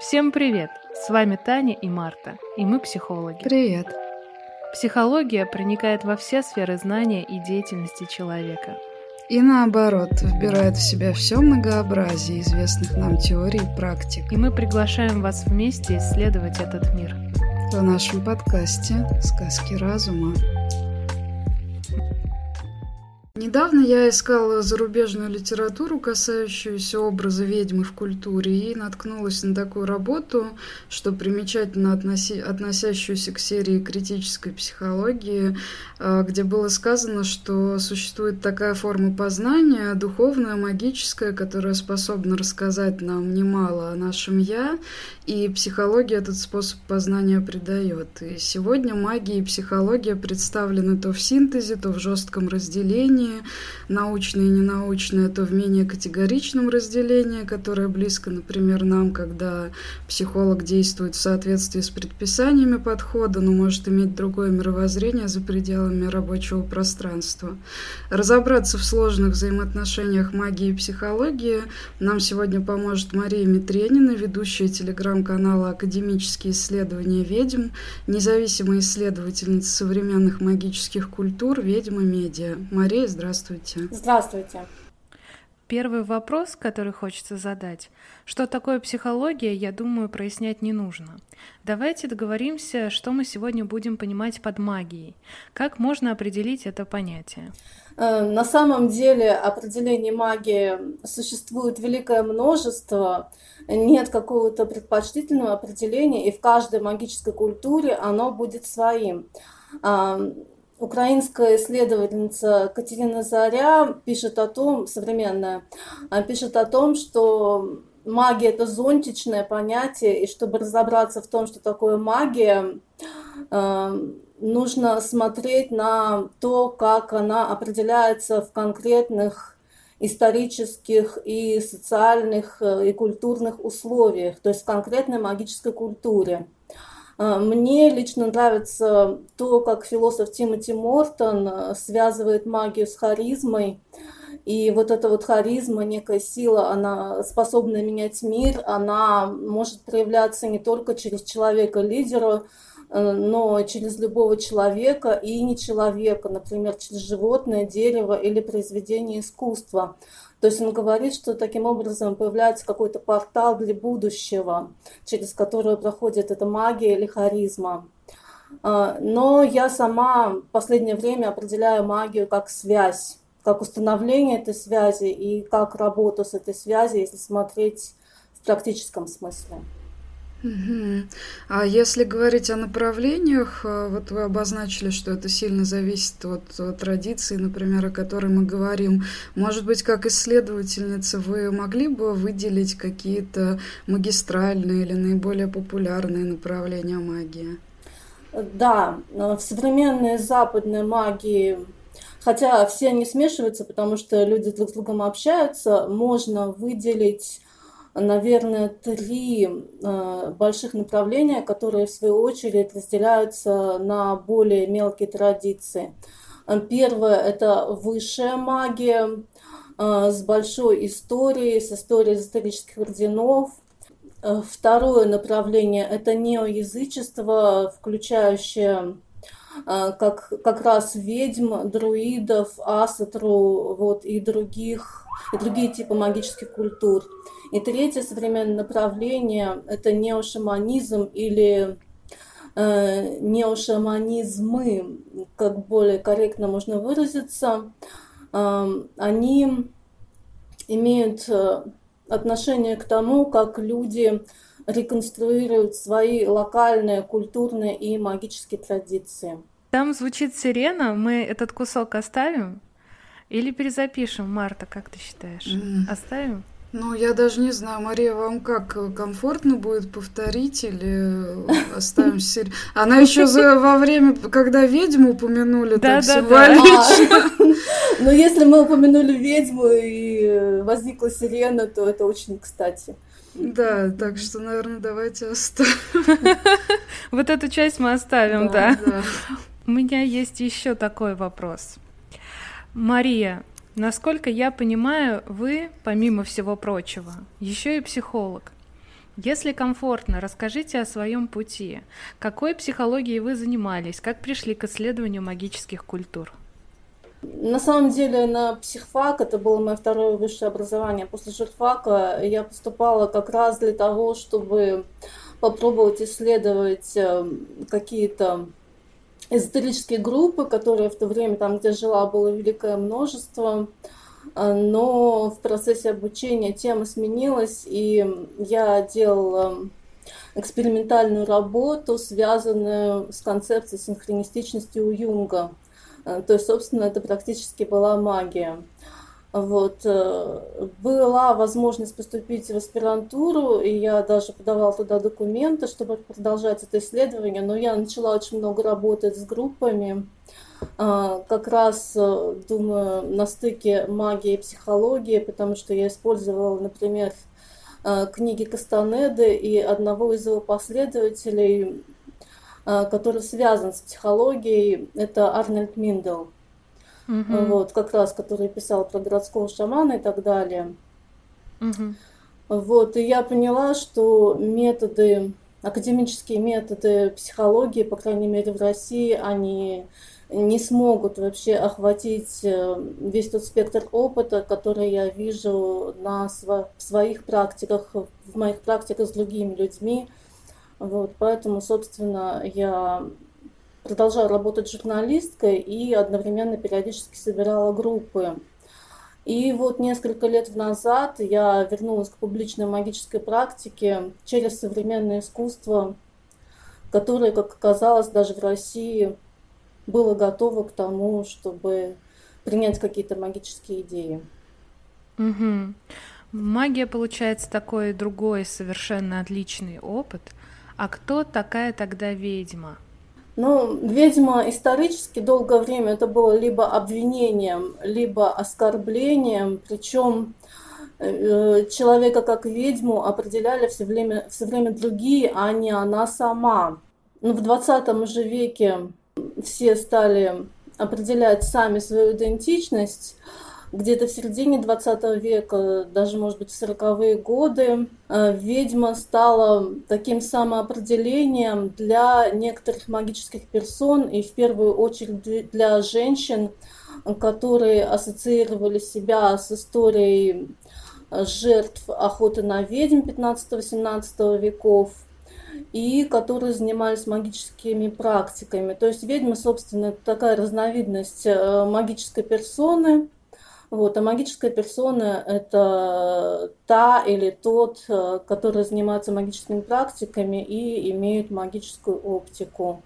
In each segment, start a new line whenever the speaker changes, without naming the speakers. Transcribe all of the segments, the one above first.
Всем привет! С вами Таня и Марта, и мы психологи.
Привет!
Психология проникает во все сферы знания и деятельности человека.
И наоборот, вбирает в себя все многообразие известных нам теорий и практик.
И мы приглашаем вас вместе исследовать этот мир.
В нашем подкасте «Сказки разума». Недавно я искала зарубежную литературу, касающуюся образа ведьмы в культуре, и наткнулась на такую работу, что примечательно относи... относящуюся к серии критической психологии, а, где было сказано, что существует такая форма познания, духовная, магическая, которая способна рассказать нам немало о нашем «я», и психология этот способ познания придает. И сегодня магия и психология представлены то в синтезе, то в жестком разделении, разделении, научное и ненаучное, то в менее категоричном разделении, которое близко, например, нам, когда психолог действует в соответствии с предписаниями подхода, но может иметь другое мировоззрение за пределами рабочего пространства. Разобраться в сложных взаимоотношениях магии и психологии нам сегодня поможет Мария Митренина, ведущая телеграм-канала «Академические исследования ведьм», независимая исследовательница современных магических культур «Ведьма Медиа». Мария, здравствуйте.
Здравствуйте.
Первый вопрос, который хочется задать. Что такое психология, я думаю, прояснять не нужно. Давайте договоримся, что мы сегодня будем понимать под магией. Как можно определить это понятие?
Э, на самом деле определений магии существует великое множество, нет какого-то предпочтительного определения, и в каждой магической культуре оно будет своим украинская исследовательница Катерина Заря пишет о том, современная, пишет о том, что магия это зонтичное понятие, и чтобы разобраться в том, что такое магия, э, нужно смотреть на то, как она определяется в конкретных исторических и социальных э, и культурных условиях, то есть в конкретной магической культуре. А, мне лично нравится то, как философ Тимоти Мортон а, связывает магию с харизмой. И вот эта вот харизма, некая сила, она способна менять мир, она может проявляться не только через человека-лидера, а, но через любого человека и не человека, например, через животное, дерево или произведение искусства. То есть он говорит, что таким образом появляется какой-то портал для будущего, через который проходит эта магия или харизма. А, но я сама в последнее время определяю магию как связь, как установление этой связи и как работу с этой связью, если смотреть в практическом смысле.
А если говорить о направлениях, э, вот вы обозначили, что это сильно зависит от, традиции, например, о которой мы говорим. Может быть, как исследовательница, вы могли бы выделить какие-то магистральные или наиболее популярные направления магии?
Да, в современной западной магии Хотя все они смешиваются, потому что люди друг с другом общаются, можно выделить наверное, три э, больших направления, которые в свою очередь разделяются на более мелкие традиции. Первое – это высшая магия э, с большой историей, с историей эзотерических орденов. Э, второе направление – это неоязычество, включающее как, как раз ведьм, друидов, асатру вот, и других и другие типы магических культур. И третье современное направление – это неошаманизм или э, неошаманизмы, как более корректно можно выразиться. Э, они имеют э, отношение к тому, как люди реконструируют свои локальные, культурные и магические традиции.
Там звучит сирена, мы этот кусок оставим? Или перезапишем, Марта, как ты считаешь? Mm. Оставим?
Ну, я даже не знаю, Мария, вам как комфортно будет повторить или оставим серию? Она еще во время, когда ведьму упомянули, так символично.
Но если мы упомянули ведьму и возникла сирена, то это очень кстати.
Да, так что, наверное, давайте оставим.
Вот эту часть мы оставим, да. У меня есть еще такой вопрос. Мария, насколько я понимаю, вы, помимо всего прочего, еще и психолог. Если комфортно, расскажите о своем пути. Какой психологией вы занимались? Как пришли к исследованию магических культур?
На самом деле на психфак, это было мое второе высшее образование. После журфака я поступала как раз для того, чтобы попробовать исследовать э, какие-то эзотерические группы, которые в то время там, где жила, было великое множество. Э, но в процессе обучения тема сменилась, и я делала экспериментальную работу, связанную с концепцией синхронистичности у Юнга. Э, то есть, собственно, это практически была магия. Вот. Э, была возможность поступить в аспирантуру, и я даже подавала туда документы, чтобы продолжать это исследование, но я начала очень много работать с группами, э, как раз, думаю, на стыке магии и психологии, потому что я использовала, например, книги Кастанеды и одного из его последователей, а, который связан с психологией, это Арнольд Миндел. Угу. Вот, как раз, который писал про городского шамана и так далее. Угу. Вот, и я поняла, что методы, академические методы психологии, по крайней мере в России, они не смогут вообще охватить э, весь тот спектр опыта, который я вижу на сво- в своих практиках, в моих практиках с другими людьми, вот, поэтому, собственно, я продолжала работать журналисткой и одновременно периодически собирала группы. И вот несколько лет назад я вернулась к публичной магической практике через современное искусство, которое, как оказалось, даже в России было готово к тому, чтобы принять какие-то магические идеи.
Угу. Магия, получается, такой другой, совершенно отличный опыт – а кто такая тогда ведьма?
Ну, ведьма исторически долгое время это было либо обвинением, либо оскорблением, причем э, человека как ведьму определяли все время, все время другие, а не она сама. Ну, в 20 же веке все стали определять сами свою идентичность, где-то в середине 20 века, даже, может быть, в 40-е годы, э, ведьма стала таким самоопределением для некоторых магических персон, и в первую очередь для женщин, которые ассоциировали себя с историей э, жертв охоты на ведьм 15-18 веков, и которые занимались магическими практиками. То есть ведьма, собственно, такая разновидность э, магической персоны – вот, а магическая персона – это та или тот, э, который занимается магическими практиками и имеет магическую оптику.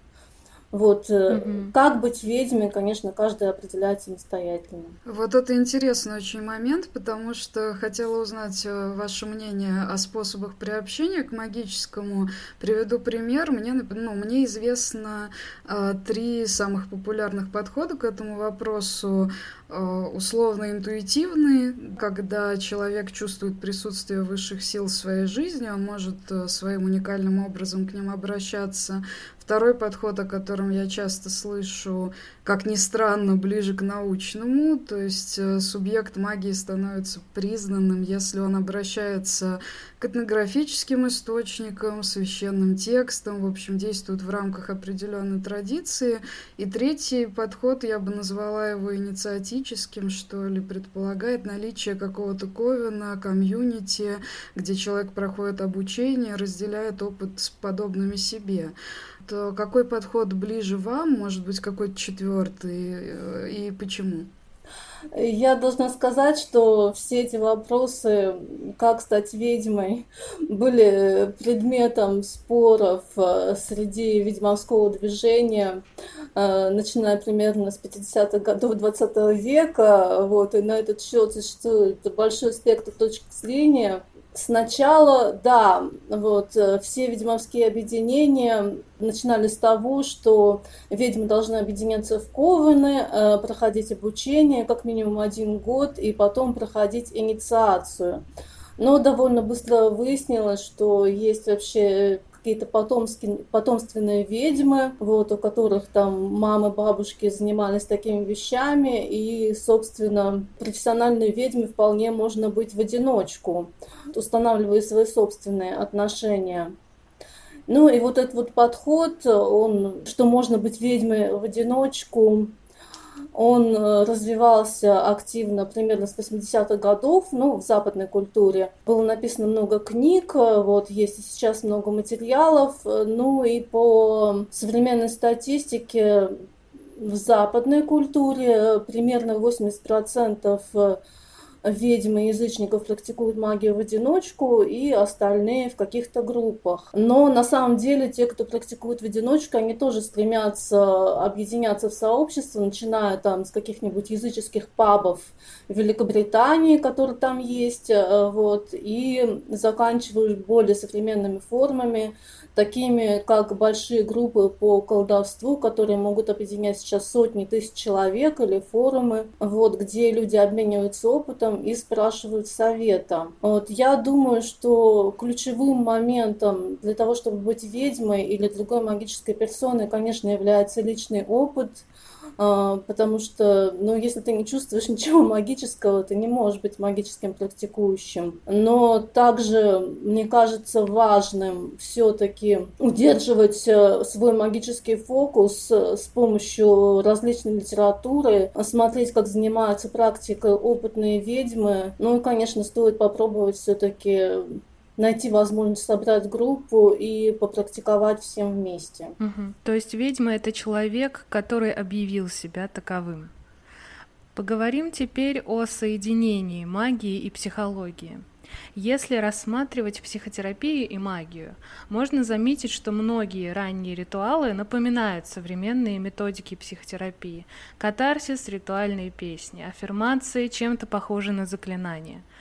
Вот угу. как быть ведьмой, конечно, каждый определяет самостоятельно.
Вот это интересный очень момент, потому что хотела узнать э, ваше мнение о способах приобщения к магическому. Приведу пример. Мне, ну, мне известно э, три самых популярных подхода к этому вопросу. Э, условно-интуитивный, когда человек чувствует присутствие высших сил в своей жизни, он может своим уникальным образом к ним обращаться. Второй подход, о котором я часто слышу, как ни странно, ближе к научному, то есть э, субъект магии становится признанным, если он обращается к этнографическим источникам, священным текстам, в общем, действует в рамках определенной традиции. И третий подход, я бы назвала его инициатическим, что ли, предполагает наличие какого-то ковена, комьюнити, где человек проходит обучение, разделяет опыт с подобными себе то какой подход ближе вам, может быть, какой-то четвертый, э, и почему?
Я должна сказать, что все эти вопросы, как стать ведьмой, были предметом споров э, среди ведьмовского движения, э, начиная примерно с 50-х годов 20 века. Вот, и на этот счет существует большой спектр точек зрения – Сначала, да, вот э, все ведьмовские объединения начинали с того, что ведьмы должны объединяться в кованы, э, проходить обучение как минимум один год и потом проходить инициацию. Но довольно быстро выяснилось, что есть вообще какие-то потомственные ведьмы, вот, у которых там мамы, бабушки занимались такими вещами, и, собственно, профессиональной ведьме вполне можно быть в одиночку, устанавливая свои собственные отношения. Ну и вот этот вот подход, он, что можно быть ведьмой в одиночку, он э, развивался активно примерно с 80-х годов, ну, в западной культуре. Было написано много книг, э, вот, есть и сейчас много материалов, э, ну и по современной статистике в западной культуре примерно 80% ведьмы и язычников практикуют магию в одиночку, и остальные в каких-то группах. Но на самом деле те, кто практикует в одиночку, они тоже стремятся объединяться в сообщество, начиная там с каких-нибудь языческих пабов в Великобритании, которые там есть, э, вот, и заканчивая более современными формами, такими как большие группы по колдовству, которые могут объединять сейчас сотни тысяч человек или форумы, вот, где люди обмениваются опытом и спрашивают совета. Вот, я думаю, что ключевым моментом для того, чтобы быть ведьмой или другой магической персоной, конечно, является личный опыт, потому что, ну, если ты не чувствуешь ничего магического, ты не можешь быть магическим практикующим. Но также, мне кажется, важным все-таки удерживать э, свой магический фокус э, с помощью различной литературы, смотреть, как занимаются практикой опытные ведьмы. Ну и, конечно, стоит попробовать все-таки найти возможность собрать группу и попрактиковать всем вместе.
Угу. То есть ведьма это человек, который объявил себя таковым. Поговорим теперь о соединении магии и психологии. Если рассматривать психотерапию и магию, можно заметить, что многие ранние ритуалы напоминают современные методики психотерапии. Катарсис, ритуальные песни, аффирмации чем-то похожи на заклинания –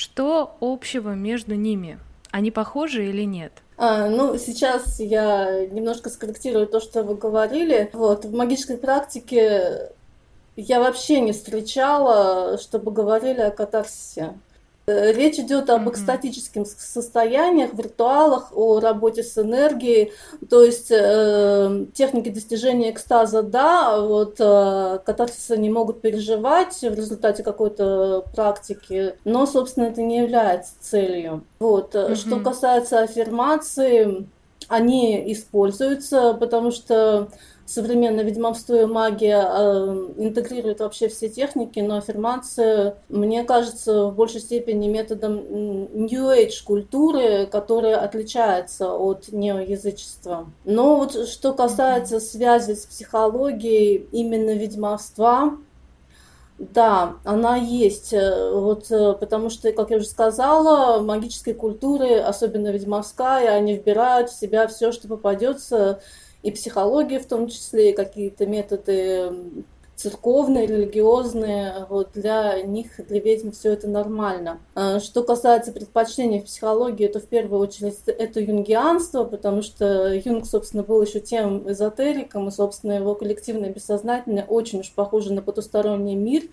что общего между ними? Они похожи или нет?
А, ну, сейчас я немножко скорректирую то, что вы говорили. Вот, в магической практике я вообще не встречала, чтобы говорили о катарсисе. Э, речь идет об экстатических состояниях, в ритуалах, о работе с энергией, то есть э, техники достижения экстаза, да, вот э, катарсиса не могут переживать в результате какой-то практики, но, собственно, это не является целью. Вот. Mm-hmm. Что касается аффирмации, они используются, потому что современное ведьмовство и магия э, интегрирует вообще все техники, но аффирмация, мне кажется, в большей степени методом New Age культуры, которая отличается от неоязычества. Но вот что касается связи с психологией именно ведьмовства, да, она есть, э, вот, э, потому что, как я уже сказала, магической культуры, особенно ведьмовская, они вбирают в себя все, что попадется, и психология в том числе, и какие-то методы церковные, религиозные, вот для них, для ведьм все это нормально. А, что касается предпочтений в психологии, то в первую очередь это юнгианство, потому что Юнг, собственно, был еще тем эзотериком, и, собственно, его коллективное бессознательное очень уж похоже на потусторонний мир,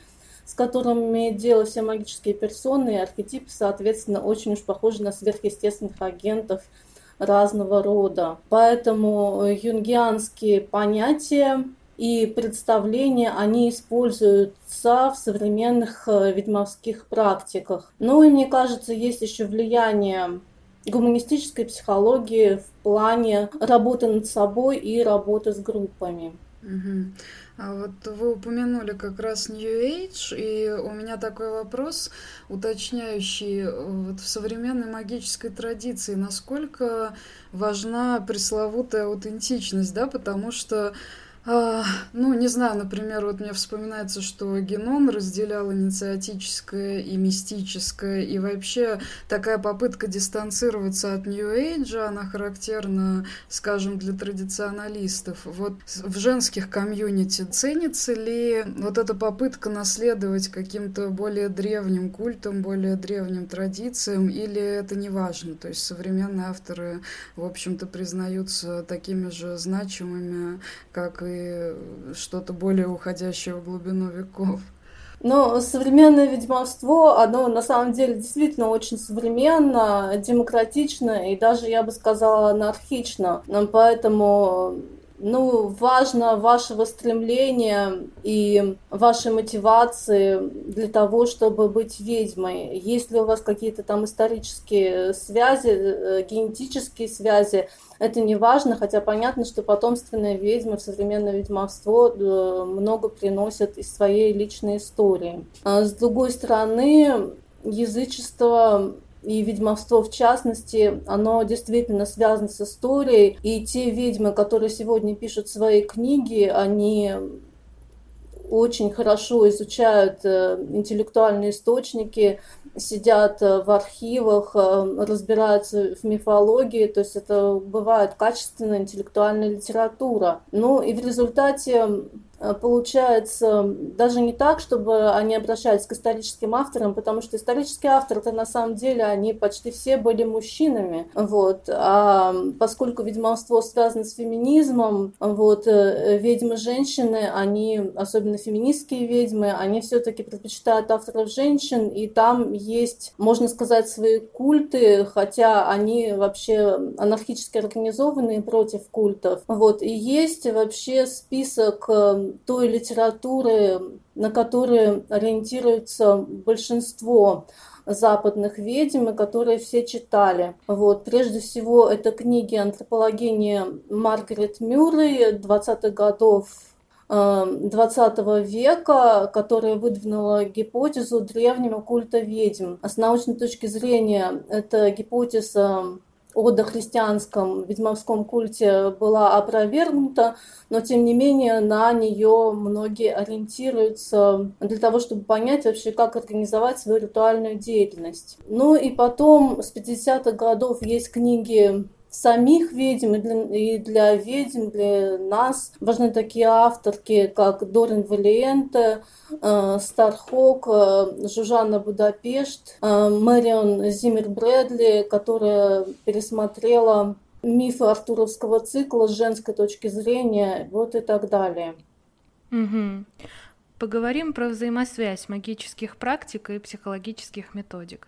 с которым имеют дело все магические персоны, и архетипы, соответственно, очень уж похожи на сверхъестественных агентов – разного рода. Поэтому юнгианские понятия и представления, они используются в современных э, ведьмовских практиках. Ну и мне кажется, есть еще влияние гуманистической психологии в плане работы над собой и работы с группами.
Угу. А вот вы упомянули как раз New Age, и у меня такой вопрос, уточняющий, вот в современной магической традиции, насколько важна пресловутая аутентичность, да, потому что ну, не знаю, например, вот мне вспоминается, что Генон разделял инициатическое и мистическое, и вообще такая попытка дистанцироваться от Age, она характерна, скажем, для традиционалистов. Вот в женских комьюнити ценится ли вот эта попытка наследовать каким-то более древним культам, более древним традициям, или это не важно? То есть современные авторы, в общем-то, признаются такими же значимыми, как и что-то более уходящее в глубину веков.
Но современное ведьмовство, оно на самом деле действительно очень современно, демократично и даже, я бы сказала, анархично. Поэтому ну, важно вашего стремления и вашей мотивации для того, чтобы быть ведьмой. Есть ли у вас какие-то там исторические связи, э, генетические связи, это не важно, хотя понятно, что потомственные ведьмы в современное ведьмовство э, много приносят из своей личной истории. А с другой стороны, язычество и ведьмовство в частности, оно действительно связано с историей. И те ведьмы, которые сегодня пишут свои книги, они очень хорошо изучают э, интеллектуальные источники, сидят э, в архивах, э, разбираются в мифологии, то есть это бывает качественная интеллектуальная литература. Ну и в результате получается даже не так, чтобы они обращались к историческим авторам, потому что исторические авторы-то на самом деле они почти все были мужчинами, вот, а поскольку ведьмовство связано с феминизмом, вот, э, ведьмы-женщины, они, особенно феминистские ведьмы, они все-таки предпочитают авторов женщин, и там есть, можно сказать, свои культы, хотя они вообще анархически организованные против культов, вот, и есть вообще список э, той литературы, на которую ориентируется большинство западных ведьм, которые все читали. Вот. Прежде всего, это книги антропологини Маргарет Мюррей 20-х годов 20 э, века, которая выдвинула гипотезу древнего культа ведьм. С научной точки зрения эта гипотеза о дохристианском ведьмовском культе была опровергнута, но тем не менее на нее многие ориентируются для того, чтобы понять вообще, как организовать свою ритуальную деятельность. Ну и потом с 50-х годов есть книги самих ведьм и для, и для ведьм, для нас важны такие авторки, как Дорин Валиенте, э, Стархок, э, Жужанна Будапешт, э, Мэрион Зиммер Брэдли, которая пересмотрела мифы артуровского цикла с женской точки зрения, вот и так далее.
Угу. Поговорим про взаимосвязь магических практик и психологических методик.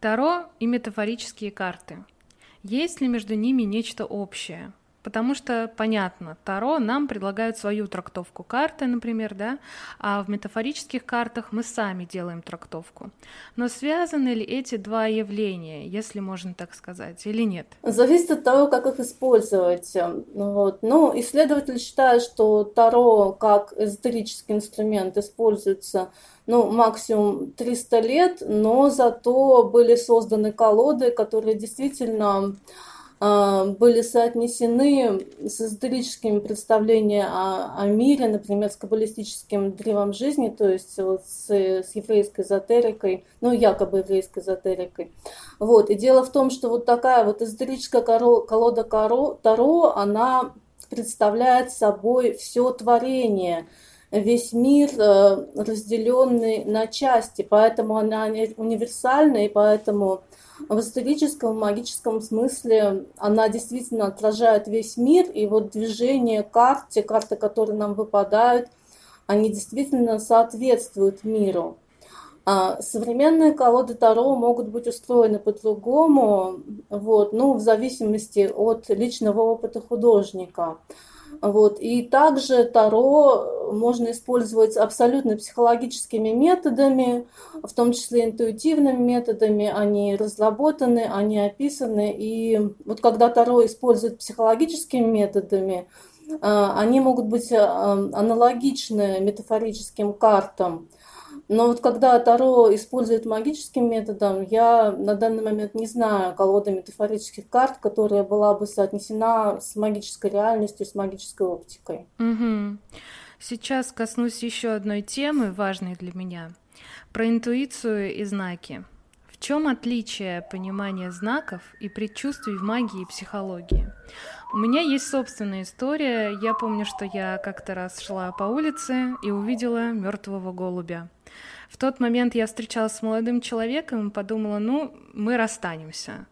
Таро и метафорические карты – есть ли между ними нечто общее? Потому что, понятно, Таро нам предлагают свою трактовку карты, например, да, а в метафорических картах мы сами делаем трактовку. Но связаны ли эти два явления, если можно так сказать, или нет?
Зависит от того, как их использовать. Вот. Ну, исследователи считают, что Таро как эзотерический инструмент используется ну, максимум 300 лет, но зато были созданы колоды, которые действительно э, были соотнесены с эзотерическими представлениями о, о мире, например, с каббалистическим древом жизни, то есть вот с, с еврейской эзотерикой, ну, якобы еврейской эзотерикой. Вот. И дело в том, что вот такая вот эзотерическая колода Таро, она представляет собой все творение – весь мир э, разделенный на части, поэтому она универсальна, и поэтому в историческом, магическом смысле она действительно отражает весь мир, и вот движение карт, те карты, которые нам выпадают, они действительно соответствуют миру. А современные колоды Таро могут быть устроены по-другому, вот, ну, в зависимости от личного опыта художника. Вот. И также Таро можно использовать абсолютно психологическими методами, в том числе интуитивными методами. Они разработаны, они описаны. И вот когда Таро используют психологическими методами, э, они могут быть э, аналогичны метафорическим картам. Но вот когда Таро использует магическим методом, я на данный момент не знаю колоды метафорических карт, которая была бы соотнесена с магической реальностью, с магической оптикой.
Угу. Сейчас коснусь еще одной темы, важной для меня, про интуицию и знаки. В чем отличие понимания знаков и предчувствий в магии и психологии? У меня есть собственная история. Я помню, что я как-то раз шла по улице и увидела мертвого голубя. В тот момент я встречалась с молодым человеком и подумала, ну, мы расстанемся.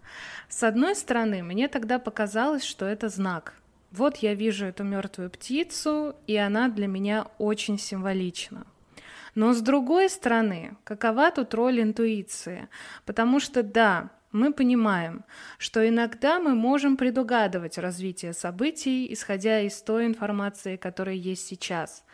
С одной стороны, мне тогда показалось, что это знак. Вот я вижу эту мертвую птицу, и она для меня очень символична. Но с другой стороны, какова тут роль интуиции? Потому что да, мы понимаем, что иногда мы можем предугадывать развитие событий, исходя из той информации, которая есть сейчас.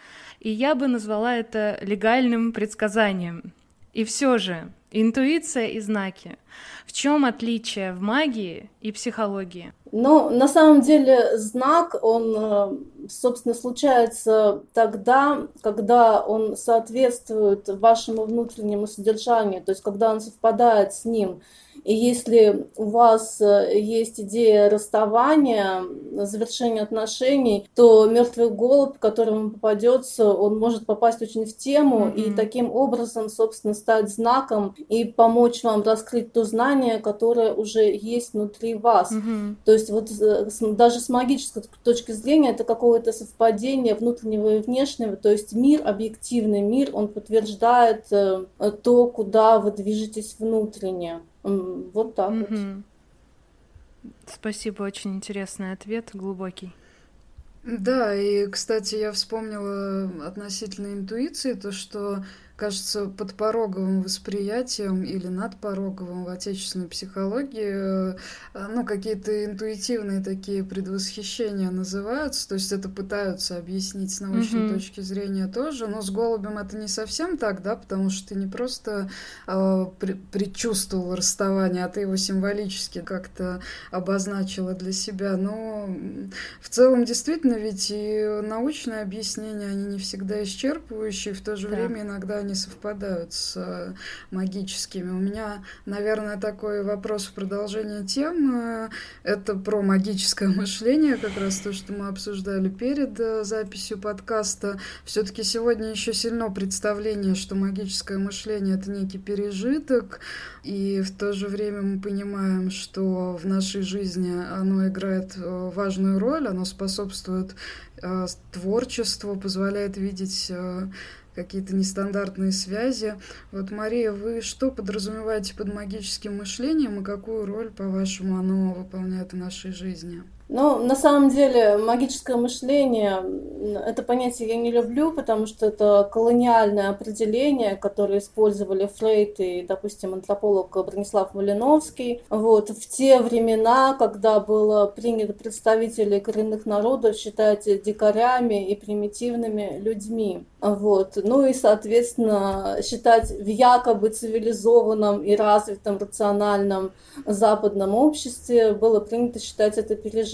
И я бы назвала это легальным предсказанием. И все же, интуиция и знаки. В чем отличие в магии и психологии?
Ну, на самом деле, знак, он, э, собственно, случается тогда, когда он соответствует вашему внутреннему содержанию, то есть когда он совпадает с ним. И если у вас э, есть идея расставания, завершения отношений, то мертвый голубь, которому попадется, он может попасть очень в тему mm-hmm. и таким образом, собственно, стать знаком и помочь вам раскрыть то знание, которое уже есть внутри вас. Mm-hmm. То есть вот э, даже с магической точки зрения это какое-то совпадение внутреннего и внешнего, то есть мир, объективный мир, он подтверждает э, то, куда вы движетесь внутренне. Вот так угу. вот.
Спасибо, очень интересный ответ, глубокий.
Да, и, кстати, я вспомнила относительно интуиции, то, что кажется, подпороговым восприятием или надпороговым в отечественной психологии, э, ну, какие-то интуитивные такие предвосхищения называются, то есть это пытаются объяснить с научной mm-hmm. точки зрения тоже, но с голубем это не совсем так, да, потому что ты не просто э, предчувствовал расставание, а ты его символически как-то обозначила для себя, но в целом действительно ведь и научные объяснения, они не всегда исчерпывающие, в то же да. время иногда не совпадают с э, магическими. У меня, наверное, такой вопрос в продолжение темы. Это про магическое мышление, как раз то, что мы обсуждали перед э, записью подкаста. Все-таки сегодня еще сильно представление, что магическое мышление это некий пережиток, и в то же время мы понимаем, что в нашей жизни оно играет э, важную роль, оно способствует творчеству, позволяет видеть какие-то нестандартные связи. Вот, Мария, вы что подразумеваете под магическим мышлением и какую роль, по-вашему, оно выполняет в нашей жизни?
Ну, на самом деле, магическое мышление, это понятие я не люблю, потому что это колониальное определение, которое использовали Фрейд и, допустим, антрополог Бронислав Малиновский. Вот, в те времена, когда было принято представителей коренных народов считать дикарями и примитивными людьми. Вот. Ну и, соответственно, считать в якобы цивилизованном и развитом рациональном западном обществе было принято считать это пережитком.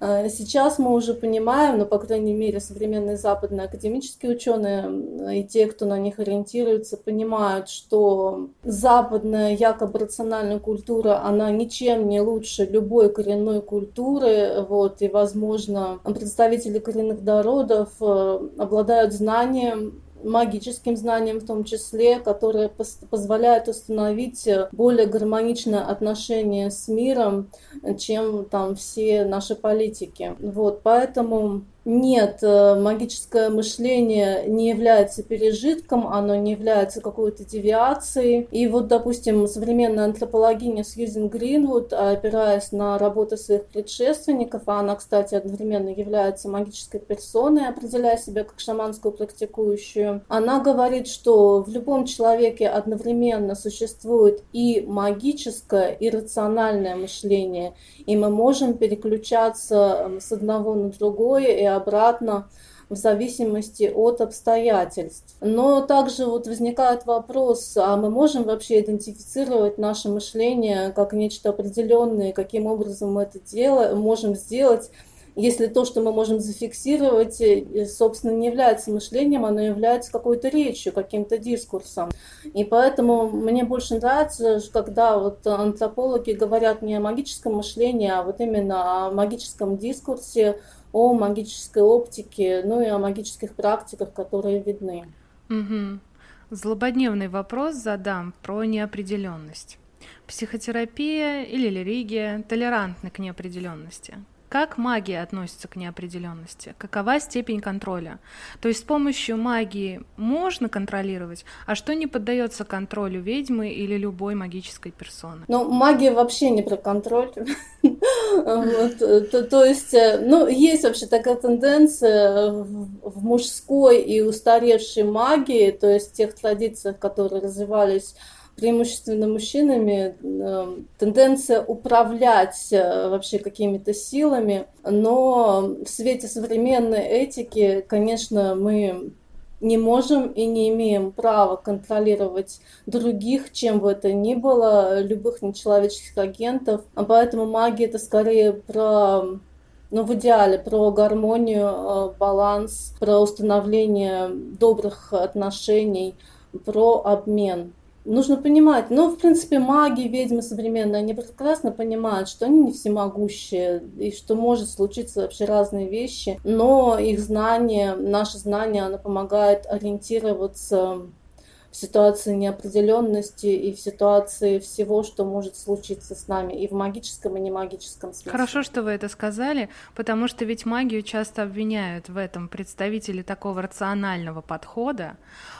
А сейчас мы уже понимаем, ну, по крайней мере, современные западные академические ученые и те, кто на них ориентируется, понимают, что западная якобы рациональная культура, она ничем не лучше любой коренной культуры, вот, и, возможно, представители коренных народов э, обладают знанием, магическим знанием в том числе, которое позволяет установить более гармоничное отношение с миром, чем там все наши политики. Вот, поэтому нет, э, магическое мышление не является пережитком, оно не является какой-то девиацией. И вот, допустим, современная антропологиня Сьюзен Гринвуд, опираясь на работы своих предшественников, а она, кстати, одновременно является магической персоной, определяя себя как шаманскую практикующую, она говорит, что в любом человеке одновременно существует и магическое, и рациональное мышление, и мы можем переключаться с одного на другое и обратно в зависимости от обстоятельств. Но также вот возникает вопрос, а мы можем вообще идентифицировать наше мышление как нечто определенное, каким образом мы это делаем, можем сделать, если то, что мы можем зафиксировать, э, собственно, не является мышлением, оно является какой-то речью, каким-то дискурсом. И поэтому мне больше нравится, когда вот антропологи говорят не о магическом мышлении, а вот именно о магическом дискурсе, о магической оптике, ну и о магических практиках, которые видны.
Угу. Злободневный вопрос задам про неопределенность. Психотерапия или религия толерантны к неопределенности? Как магия относится к неопределенности? Какова степень контроля? То есть с помощью магии можно контролировать, а что не поддается контролю ведьмы или любой магической персоны?
Ну, магия вообще не про контроль. То есть, э, ну, есть вообще такая тенденция в мужской и устаревшей магии, то есть тех традициях, которые развивались преимущественно мужчинами э, тенденция управлять э, вообще какими-то силами, но в свете современной этики, конечно, мы не можем и не имеем права контролировать других, чем бы это ни было, любых нечеловеческих агентов. А поэтому магия это скорее про ну, в идеале про гармонию, э, баланс, про установление добрых отношений, про обмен нужно понимать, ну, в принципе, маги, ведьмы современные, они прекрасно понимают, что они не всемогущие, и что может случиться вообще разные вещи, но их знание, наше знание, оно помогает ориентироваться в ситуации неопределенности и в ситуации всего, что может случиться с нами и в магическом, и не магическом смысле.
Хорошо, что вы это сказали, потому что ведь магию часто обвиняют в этом представители такого рационального подхода,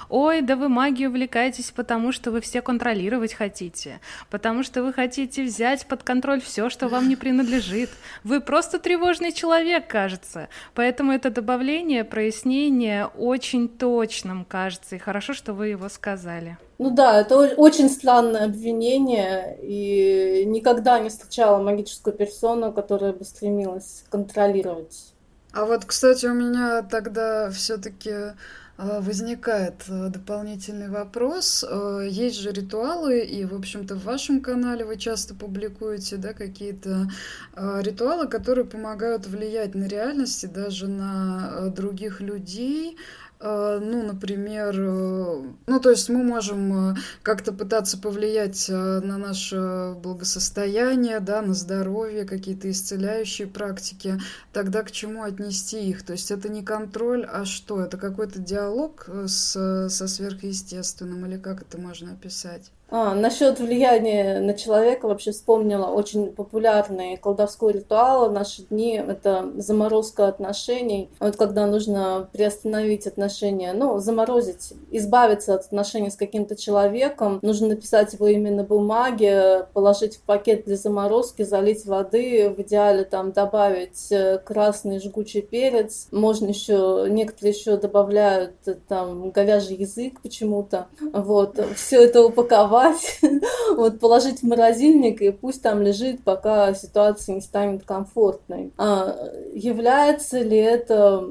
ой, да вы магию увлекаетесь, потому что вы все контролировать хотите, потому что вы хотите взять под контроль все, что вам не принадлежит. Вы просто тревожный человек, кажется. Поэтому это добавление, прояснение очень точным кажется, и хорошо, что вы его сказали.
Ну да, это очень странное обвинение, и никогда не встречала магическую персону, которая бы стремилась контролировать.
А вот, кстати, у меня тогда все-таки возникает э, дополнительный вопрос. Э, есть же ритуалы, и, в общем-то, в вашем канале вы часто публикуете да, какие-то э, ритуалы, которые помогают влиять на реальность и даже на других людей. А, ну, например, э, ну, то есть мы можем э, как-то пытаться повлиять э, на наше благосостояние, да, на здоровье, какие-то исцеляющие практики, тогда к чему отнести их? То есть это не контроль, а что? Это какой-то диалог с, со сверхъестественным или как это можно описать?
А, насчет влияния на человека вообще вспомнила очень популярный колдовской ритуал в наши дни. Это заморозка отношений. Вот когда нужно приостановить отношения, ну, заморозить, избавиться от отношений с каким-то человеком, нужно написать его имя на бумаге, положить в пакет для заморозки, залить воды, в идеале там добавить э, красный жгучий перец. Можно еще, некоторые еще добавляют э, там говяжий язык почему-то. Вот, все это упаковать упаковать, вот положить в морозильник и пусть там лежит, пока ситуация не станет комфортной. А является ли это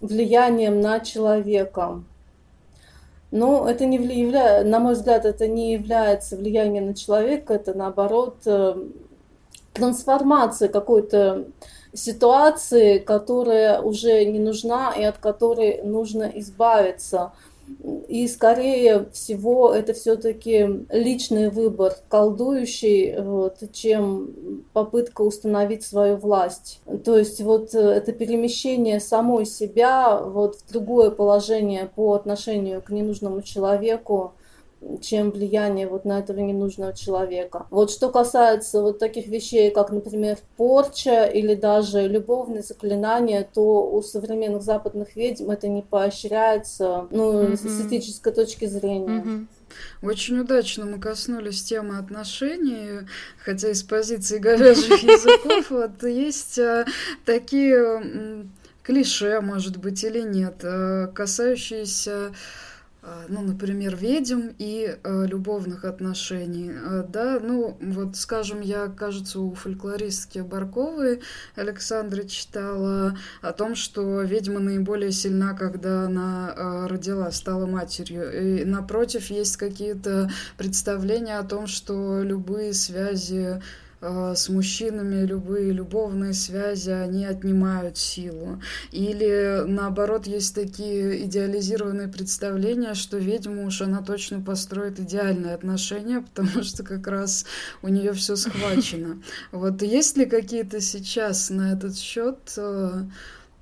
влиянием на человека? Ну, это не является, на мой взгляд, это не является влиянием на человека, это наоборот э, трансформация какой-то ситуации, которая уже не нужна и от которой нужно избавиться. И скорее всего это все-таки личный выбор колдующий, вот, чем попытка установить свою власть. То есть вот э, это перемещение самой себя вот в другое положение по отношению к ненужному человеку, чем влияние вот на этого ненужного человека. Вот что касается вот таких вещей, как, например, порча или даже любовные заклинания, то у современных западных ведьм это не поощряется, ну, mm-hmm. с этической точки зрения. Mm-hmm.
Очень удачно мы коснулись темы отношений, хотя из позиции говяжьих языков вот есть э, такие клише, может быть, или нет, э, касающиеся ну, например, ведьм и э, любовных отношений, э, да, ну, вот, скажем, я, кажется, у фольклористки Барковой Александры читала о том, что ведьма наиболее сильна, когда она э, родила, стала матерью, и напротив есть какие-то представления о том, что любые связи Э, с мужчинами любые любовные связи, они отнимают силу. Или наоборот, есть такие идеализированные представления, что ведьма уж она точно построит идеальные отношения, потому что как раз у нее все схвачено. Вот есть ли какие-то сейчас на этот счет э,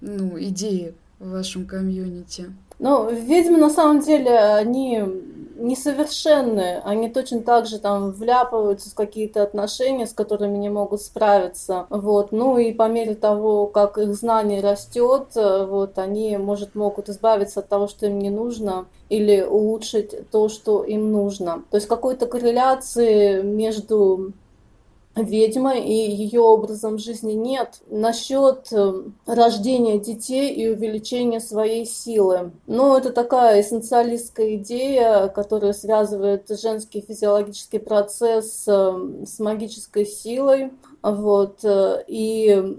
ну, идеи в вашем комьюнити?
Ну, ведьмы на самом деле, они несовершенны, они точно так же там вляпываются в какие-то отношения, с которыми не могут справиться, вот, ну и по мере того, как их знание растет, э, вот, они, может, могут избавиться от того, что им не нужно, или улучшить то, что им нужно. То есть какой-то корреляции между ведьмой и ее образом жизни нет. Насчет э, рождения детей и увеличения своей силы. Ну, это такая эссенциалистская идея, которая связывает женский физиологический процесс э, с магической силой. Вот. Э, и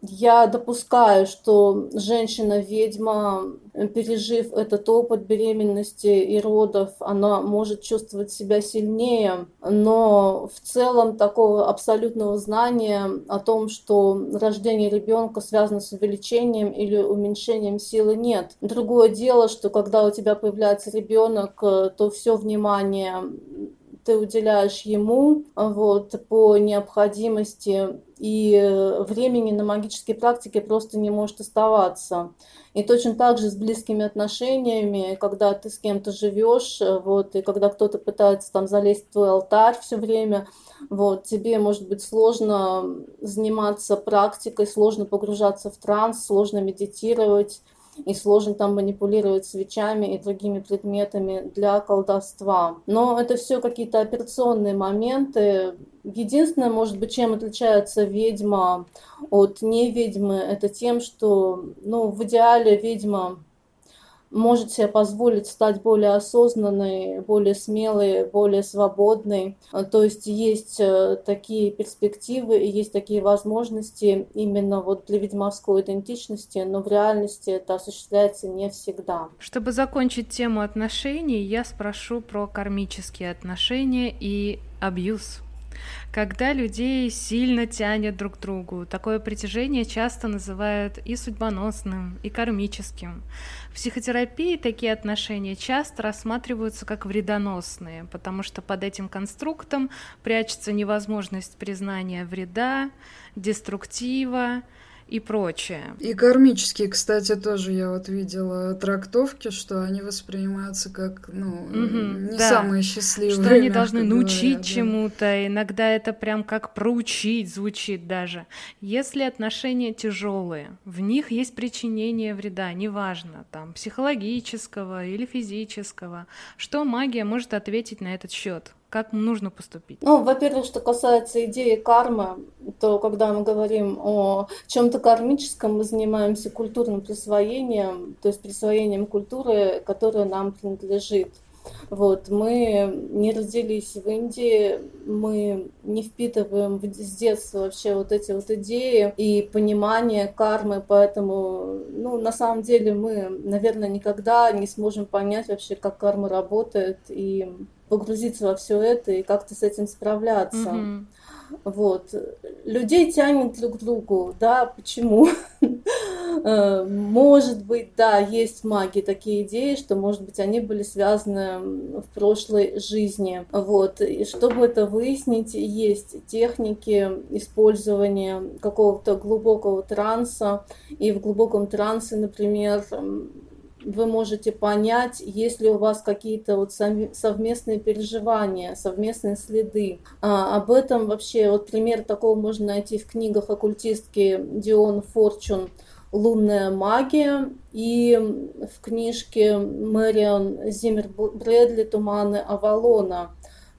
я допускаю, что женщина-ведьма, пережив этот опыт беременности и родов, она может чувствовать себя сильнее, но в целом такого абсолютного знания о том, что рождение ребенка связано с увеличением или уменьшением силы нет. Другое дело, что когда у тебя появляется ребенок, то все внимание ты уделяешь ему вот, по необходимости, и э, времени на магические практики просто не может оставаться. И точно так же с близкими отношениями, когда ты с кем-то живешь, э, вот, и когда кто-то пытается там залезть в твой алтарь все время, вот, тебе может быть сложно заниматься практикой, сложно погружаться в транс, сложно медитировать, и сложно там манипулировать свечами и другими предметами для колдовства. Но это все какие-то операционные моменты. Единственное, может быть, чем отличается ведьма от не ведьмы, это тем, что ну, в идеале ведьма может себе позволить стать более осознанной, более смелой, более свободной. А, то есть есть э, такие перспективы и есть такие возможности именно вот для ведьмовской идентичности, но в реальности это осуществляется не всегда.
Чтобы закончить тему отношений, я спрошу про кармические отношения и абьюз когда людей сильно тянет друг к другу. Такое притяжение часто называют и судьбоносным, и кармическим. В психотерапии такие отношения часто рассматриваются как вредоносные, потому что под этим конструктом прячется невозможность признания вреда, деструктива, и прочее.
И кармические, кстати, тоже я вот видела трактовки, что они воспринимаются как, ну, угу, не да. самые счастливые.
Что они должны научить говоря, чему-то, да. иногда это прям как проучить звучит даже. Если отношения тяжелые, в них есть причинение вреда, неважно, там, психологического или физического, что магия может ответить на этот счет? Как нужно поступить?
Ну, во-первых, что касается идеи кармы, то когда мы говорим о чем-то кармическом, мы занимаемся культурным присвоением, то есть присвоением культуры, которая нам принадлежит. Вот, мы не родились в Индии, мы не впитываем с детства вообще вот эти вот идеи и понимание кармы, поэтому, ну, на самом деле мы, наверное, никогда не сможем понять вообще, как карма работает и погрузиться во все это и как-то с этим справляться. Mm-hmm. Вот. Людей тянет друг к другу, да, почему? Э, может быть, да, есть в магии такие идеи, что, может быть, они были связаны в прошлой жизни. Вот. И чтобы это выяснить, есть техники использования какого-то глубокого транса. И в глубоком трансе, например, вы можете понять, есть ли у вас какие-то вот совместные переживания, совместные следы. А, об этом вообще, вот пример такого можно найти в книгах оккультистки Дион Форчун «Лунная магия» и в книжке Мэрион Зиммер Брэдли «Туманы Авалона»,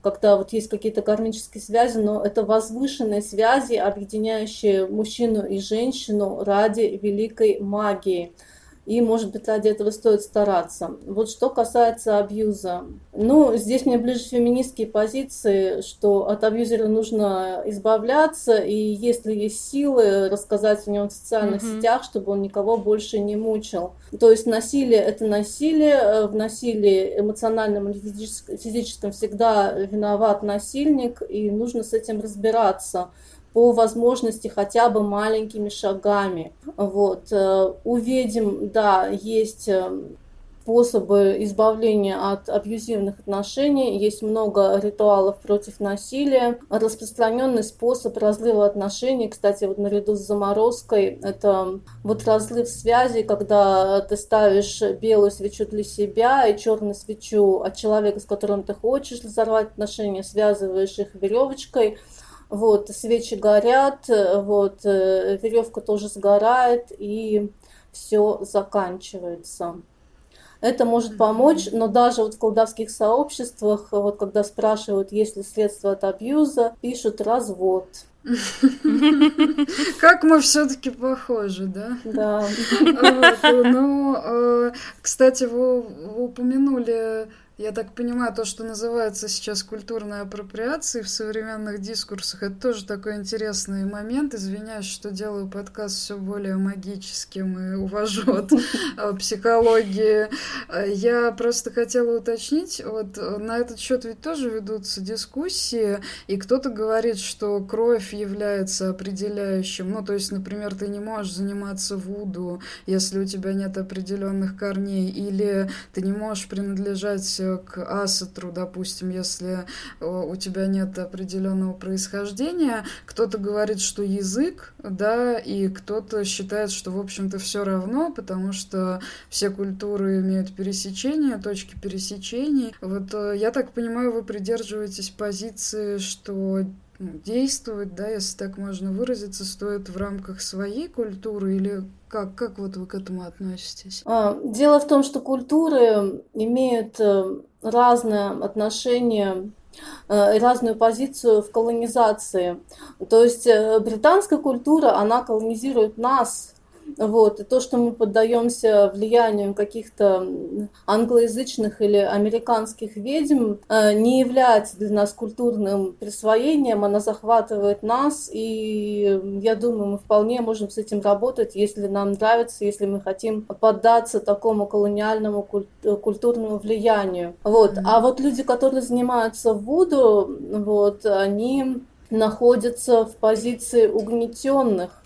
когда вот есть какие-то кармические связи, но это возвышенные связи, объединяющие мужчину и женщину ради великой магии – и, может быть, ради этого стоит стараться. Вот что касается абьюза. Ну, здесь мне ближе феминистские позиции, что от абьюзера нужно избавляться, и если есть силы, рассказать о нем в социальных mm-hmm. сетях, чтобы он никого больше не мучил. То есть насилие – это насилие, в насилии эмоциональном или физическом всегда виноват насильник, и нужно с этим разбираться по возможности хотя бы маленькими шагами. Вот. Э, увидим, да, есть э, способы избавления от абьюзивных отношений, есть много ритуалов против насилия. Распространенный способ разрыва отношений, кстати, вот наряду с заморозкой, это вот разрыв связи, когда ты ставишь белую свечу для себя и черную свечу от человека, с которым ты хочешь разорвать отношения, связываешь их веревочкой, вот, свечи горят, вот, э, веревка тоже сгорает, и все заканчивается. Это может помочь, но даже вот в колдовских сообществах, вот когда спрашивают, есть ли средства от абьюза, пишут развод.
Как мы все-таки похожи, да?
Да.
Ну, э, кстати, вы упомянули я так понимаю, то, что называется сейчас культурной апроприацией в современных дискурсах, это тоже такой интересный момент. Извиняюсь, что делаю подкаст все более магическим и увожу от э, психологии. Я просто хотела уточнить, вот на этот счет ведь тоже ведутся дискуссии, и кто-то говорит, что кровь является определяющим. Ну, то есть, например, ты не можешь заниматься вуду, если у тебя нет определенных корней, или ты не можешь принадлежать к асатру, допустим, если э, у тебя нет определенного происхождения, кто-то говорит, что язык, да, и кто-то считает, что, в общем-то, все равно, потому что все культуры имеют пересечения, точки пересечений. Вот э, я так понимаю, вы придерживаетесь позиции, что действовать, да, если так можно выразиться, стоит в рамках своей культуры или как, как вот вы к этому относитесь?
А, дело в том, что культуры имеют э, разное отношение э, разную позицию в колонизации. То есть э, британская культура, она колонизирует нас, вот. И то, что мы поддаемся влиянию каких-то англоязычных или американских ведьм, э, не является для нас культурным присвоением, она захватывает нас, и я думаю, мы вполне можем с этим работать, если нам нравится, если мы хотим поддаться такому колониальному культурному влиянию. Вот. А вот люди, которые занимаются вуду, вот, они находятся в позиции угнетенных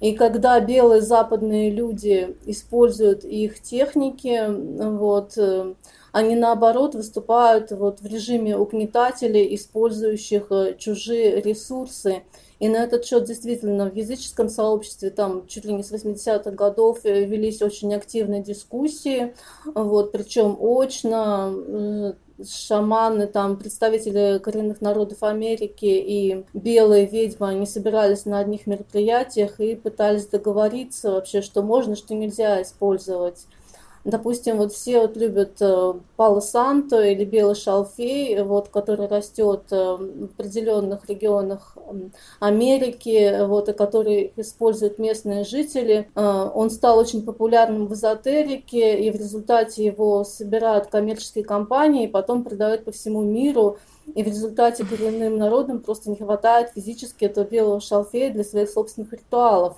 и когда белые западные люди используют их техники, вот, э, они наоборот выступают вот в режиме угнетателей, использующих э, чужие ресурсы. И на этот счет действительно в языческом сообществе там чуть ли не с 80-х годов э, велись очень активные дискуссии, вот, причем очно, шаманы, там, представители коренных народов Америки и белые ведьмы, они собирались на одних мероприятиях и пытались договориться вообще, что можно, что нельзя использовать Допустим, вот все вот любят э, пало санто или белый шалфей, вот, который растет э, в определенных регионах Америки, вот, и который используют местные жители. Э, он стал очень популярным в эзотерике, и в результате его собирают коммерческие компании, и потом продают по всему миру. И в результате коренным народам просто не хватает физически этого белого шалфея для своих собственных ритуалов.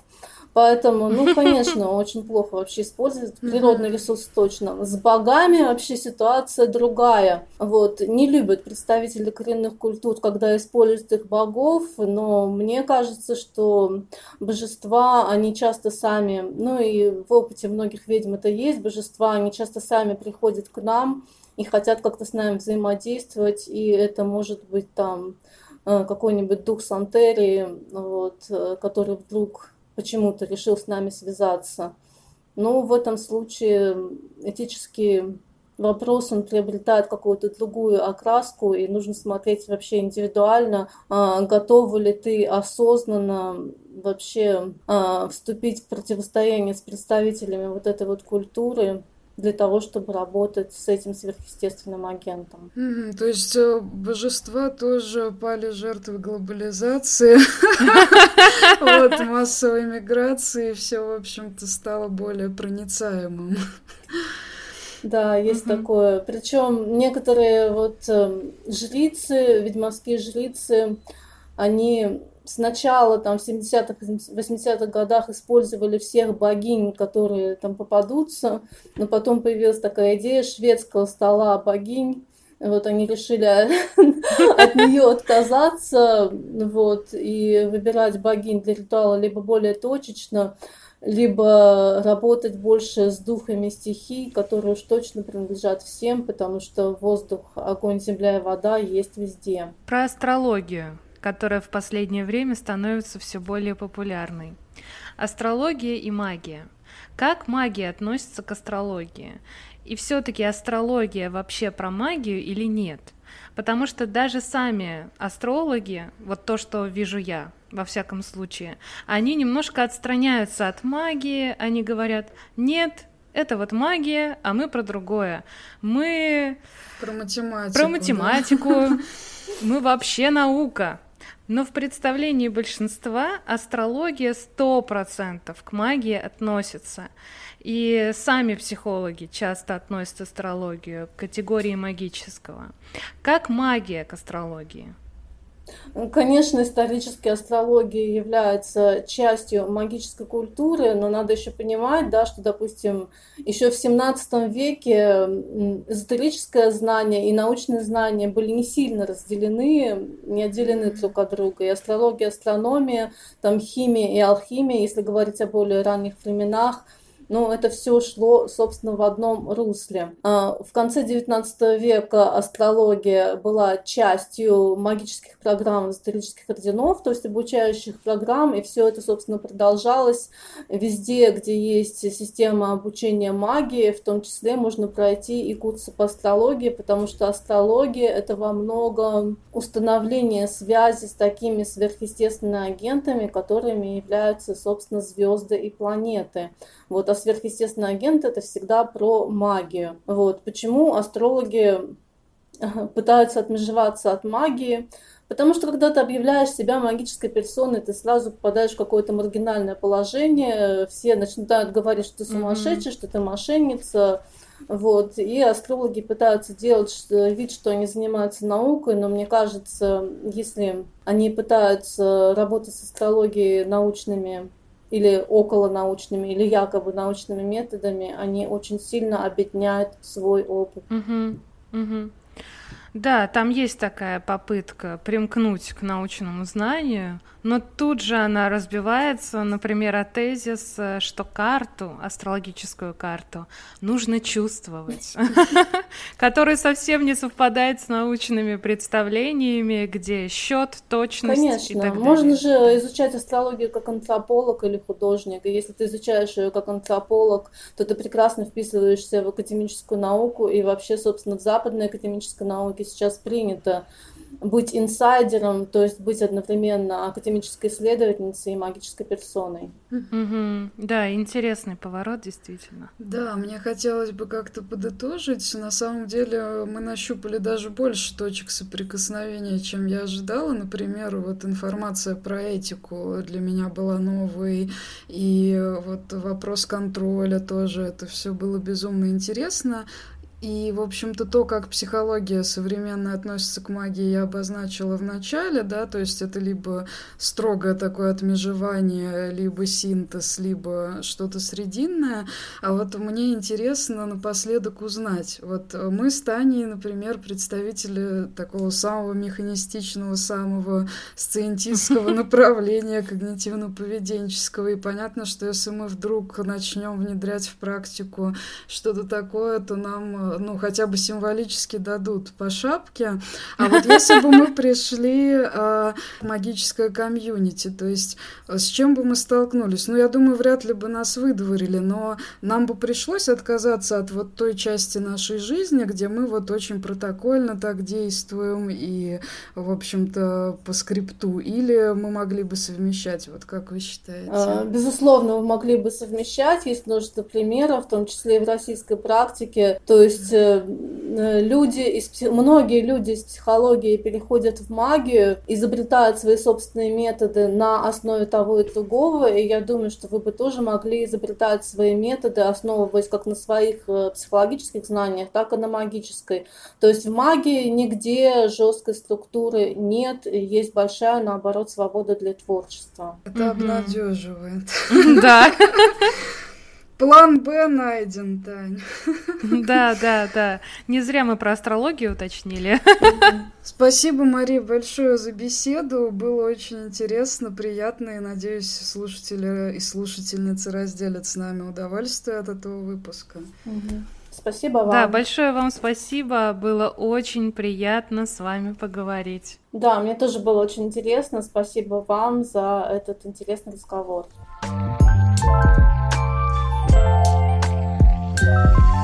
Поэтому, ну, конечно, очень плохо вообще использовать природный ресурс точно. С богами вообще ситуация другая. Вот, не любят представители коренных культур, когда используют их богов, но мне кажется, что божества, они часто сами, ну и в опыте многих ведьм это есть, божества, они часто сами приходят к нам и хотят как-то с нами взаимодействовать, и это может быть там э, какой-нибудь дух Сантерии, вот, э, который вдруг почему-то решил с нами связаться. Но в этом случае этический вопрос, он приобретает какую-то другую окраску, и нужно смотреть вообще индивидуально, а, готова ли ты осознанно вообще а, вступить в противостояние с представителями вот этой вот культуры, для того, чтобы работать с этим сверхъестественным агентом.
Mm-hmm, то есть э, божества тоже пали жертвой глобализации, вот массовой миграции, все, в общем-то, стало более проницаемым.
Да, есть угу. такое. Причем некоторые вот э, жрицы, ведьмовские жрицы, они сначала там в 70-х, 80-х годах использовали всех богинь, которые там попадутся, но потом появилась такая идея шведского стола богинь, вот они решили от нее отказаться, вот, и выбирать богинь для ритуала либо более точечно, либо работать больше с духами стихий, которые уж точно принадлежат всем, потому что воздух, огонь, земля и вода есть везде.
Про астрологию, которая в последнее время становится все более популярной. Астрология и магия. Как магия относится к астрологии? И все-таки астрология вообще про магию или нет? Потому что даже сами астрологи, вот то, что вижу я, во всяком случае, они немножко отстраняются от магии, они говорят, нет, это вот магия, а мы про другое. Мы...
Про математику.
Про математику. Да? Мы вообще наука. Но в представлении большинства астрология 100% к магии относится. И сами психологи часто относят астрологию к категории магического. Как магия к астрологии?
Конечно, исторически астрология является частью магической культуры, но надо еще понимать, да, что, допустим, еще в 17 веке эзотерическое знание и научные знания были не сильно разделены, не отделены друг от друга. И астрология, астрономия, там химия и алхимия, если говорить о более ранних временах – но это все шло, собственно, в одном русле. А, в конце XIX века астрология была частью магических программ эзотерических орденов, то есть обучающих программ, и все это, собственно, продолжалось везде, где есть система обучения магии, в том числе можно пройти и курсы по астрологии, потому что астрология — это во многом установление связи с такими сверхъестественными агентами, которыми являются, собственно, звезды и планеты. Вот, а сверхъестественный агент это всегда про магию. Вот, почему астрологи пытаются отмежеваться от магии? Потому что когда ты объявляешь себя магической персоной, ты сразу попадаешь в какое-то маргинальное положение, все начинают говорить, что ты сумасшедший, mm-hmm. что ты мошенница, вот, и астрологи пытаются делать вид, что они занимаются наукой, но мне кажется, если они пытаются работать с астрологией научными или около научными, или якобы научными методами, они очень сильно объединяют свой опыт.
Угу, угу. Да, там есть такая попытка примкнуть к научному знанию, но тут же она разбивается, например, о тезис, э, что карту, астрологическую карту, нужно чувствовать, который совсем не совпадает с научными представлениями, где счет, точность
Конечно,
и так далее.
можно же изучать астрологию как антрополог или художник, и если ты изучаешь ее как антрополог, то ты прекрасно вписываешься в академическую науку. И вообще, собственно, в западной академической науке сейчас принято быть инсайдером, то есть быть одновременно академической исследовательницей и магической персоной.
Угу. Да, интересный поворот, действительно.
Да, мне хотелось бы как-то подытожить. На самом деле мы нащупали даже больше точек соприкосновения, чем я ожидала. Например, вот информация про этику для меня была новой, и вот вопрос контроля тоже, это все было безумно интересно. И, в общем-то, то, как психология современная относится к магии, я обозначила в начале, да, то есть это либо строгое такое отмежевание, либо синтез, либо что-то срединное. А вот мне интересно напоследок узнать. Вот мы с Таней, например, представители такого самого механистичного, самого сциентистского направления когнитивно-поведенческого. И понятно, что если мы вдруг начнем внедрять в практику что-то такое, то нам ну, хотя бы символически дадут по шапке. А вот если бы мы пришли э, в магическое комьюнити, то есть э, с чем бы мы столкнулись? Ну, я думаю, вряд ли бы нас выдворили, но нам бы пришлось отказаться от вот той части нашей жизни, где мы вот очень протокольно так действуем и, в общем-то, по скрипту. Или мы могли бы совмещать, вот как вы считаете? А,
безусловно, мы могли бы совмещать. Есть множество примеров, в том числе и в российской практике. То есть есть э, э, люди из, многие люди из психологии переходят в магию, изобретают свои собственные методы на основе того и другого, и я думаю, что вы бы тоже могли изобретать свои методы, основываясь как на своих э, психологических знаниях, так и на магической. То есть в магии нигде жесткой структуры нет, есть большая, наоборот, свобода для творчества.
Это обнадеживает.
Да.
План Б найден, Тань.
Да, да, да. Не зря мы про астрологию уточнили.
Спасибо, Мария, большое за беседу. Было очень интересно, приятно, и надеюсь, слушатели и слушательницы разделят с нами удовольствие от этого выпуска.
Спасибо вам.
Да, большое вам спасибо. Было очень приятно с вами поговорить.
Да, мне тоже было очень интересно. Спасибо вам за этот интересный разговор. Thank you Bye.